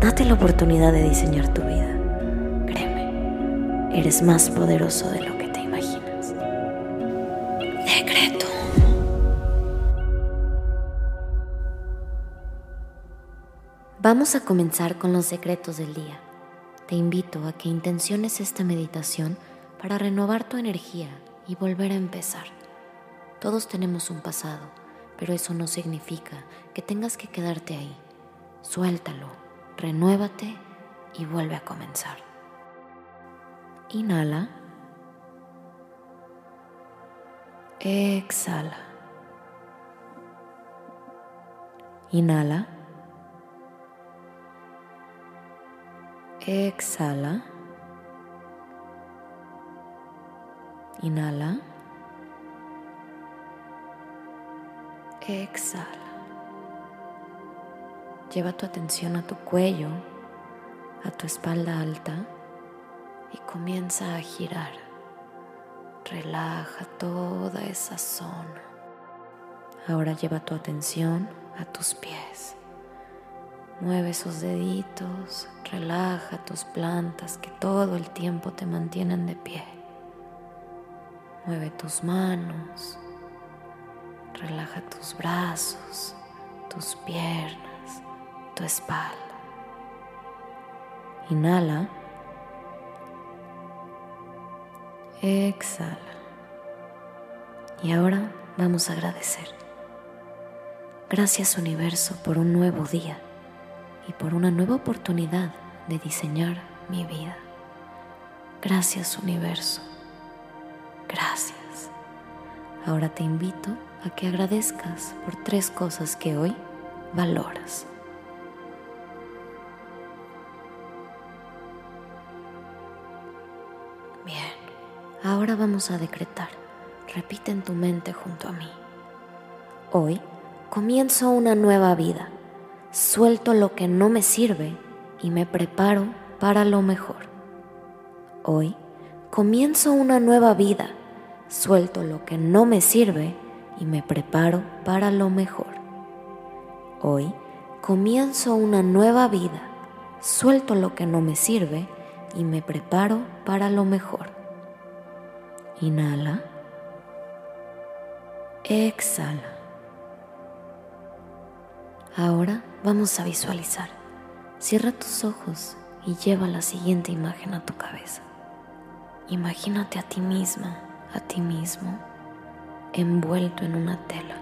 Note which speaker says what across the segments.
Speaker 1: Date la oportunidad de diseñar tu vida. Créeme, eres más poderoso de lo que te imaginas. Decreto. Vamos a comenzar con los secretos del día. Te invito a que intenciones esta meditación para renovar tu energía y volver a empezar. Todos tenemos un pasado, pero eso no significa que tengas que quedarte ahí. Suéltalo, renuévate y vuelve a comenzar. Inhala. Exhala. Inhala. Exhala. Inhala. Exhala. Lleva tu atención a tu cuello, a tu espalda alta y comienza a girar. Relaja toda esa zona. Ahora lleva tu atención a tus pies. Mueve esos deditos, relaja tus plantas que todo el tiempo te mantienen de pie. Mueve tus manos, relaja tus brazos, tus piernas, tu espalda. Inhala. Exhala. Y ahora vamos a agradecer. Gracias universo por un nuevo día y por una nueva oportunidad de diseñar mi vida. Gracias universo Gracias. Ahora te invito a que agradezcas por tres cosas que hoy valoras. Bien, ahora vamos a decretar. Repite en tu mente junto a mí. Hoy comienzo una nueva vida. Suelto lo que no me sirve y me preparo para lo mejor. Hoy comienzo una nueva vida suelto lo que no me sirve y me preparo para lo mejor. Hoy comienzo una nueva vida, suelto lo que no me sirve y me preparo para lo mejor. Inhala. Exhala. Ahora vamos a visualizar. Cierra tus ojos y lleva la siguiente imagen a tu cabeza. Imagínate a ti misma a ti mismo envuelto en una tela,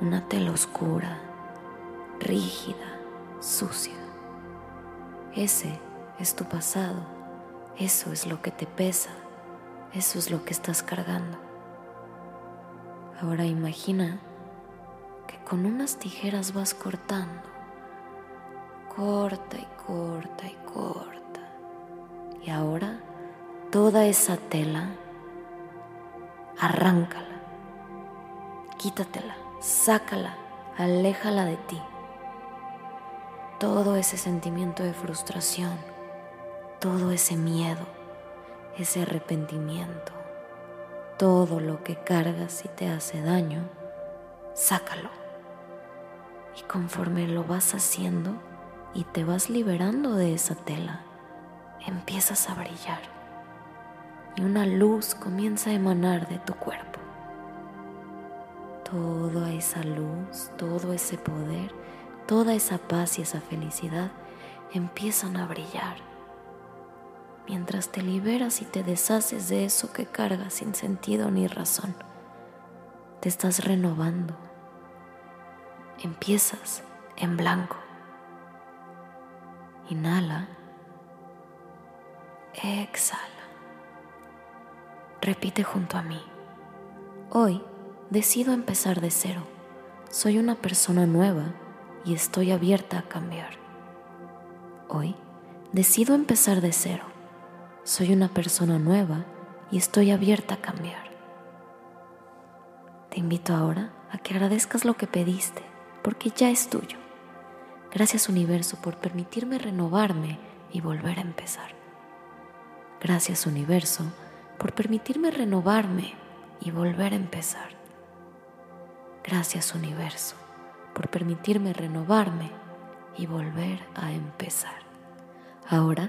Speaker 1: una tela oscura, rígida, sucia. Ese es tu pasado, eso es lo que te pesa, eso es lo que estás cargando. Ahora imagina que con unas tijeras vas cortando, corta y corta y corta. Y ahora toda esa tela, arráncala, quítatela, sácala, aléjala de ti. Todo ese sentimiento de frustración, todo ese miedo, ese arrepentimiento, todo lo que cargas y te hace daño, sácalo. Y conforme lo vas haciendo y te vas liberando de esa tela, empiezas a brillar y una luz comienza a emanar de tu cuerpo. Toda esa luz, todo ese poder, toda esa paz y esa felicidad empiezan a brillar. Mientras te liberas y te deshaces de eso que cargas sin sentido ni razón, te estás renovando. Empiezas en blanco. Inhala. Exhala. Repite junto a mí. Hoy decido empezar de cero. Soy una persona nueva y estoy abierta a cambiar. Hoy decido empezar de cero. Soy una persona nueva y estoy abierta a cambiar. Te invito ahora a que agradezcas lo que pediste, porque ya es tuyo. Gracias universo por permitirme renovarme y volver a empezar. Gracias universo por permitirme renovarme y volver a empezar. Gracias universo por permitirme renovarme y volver a empezar. Ahora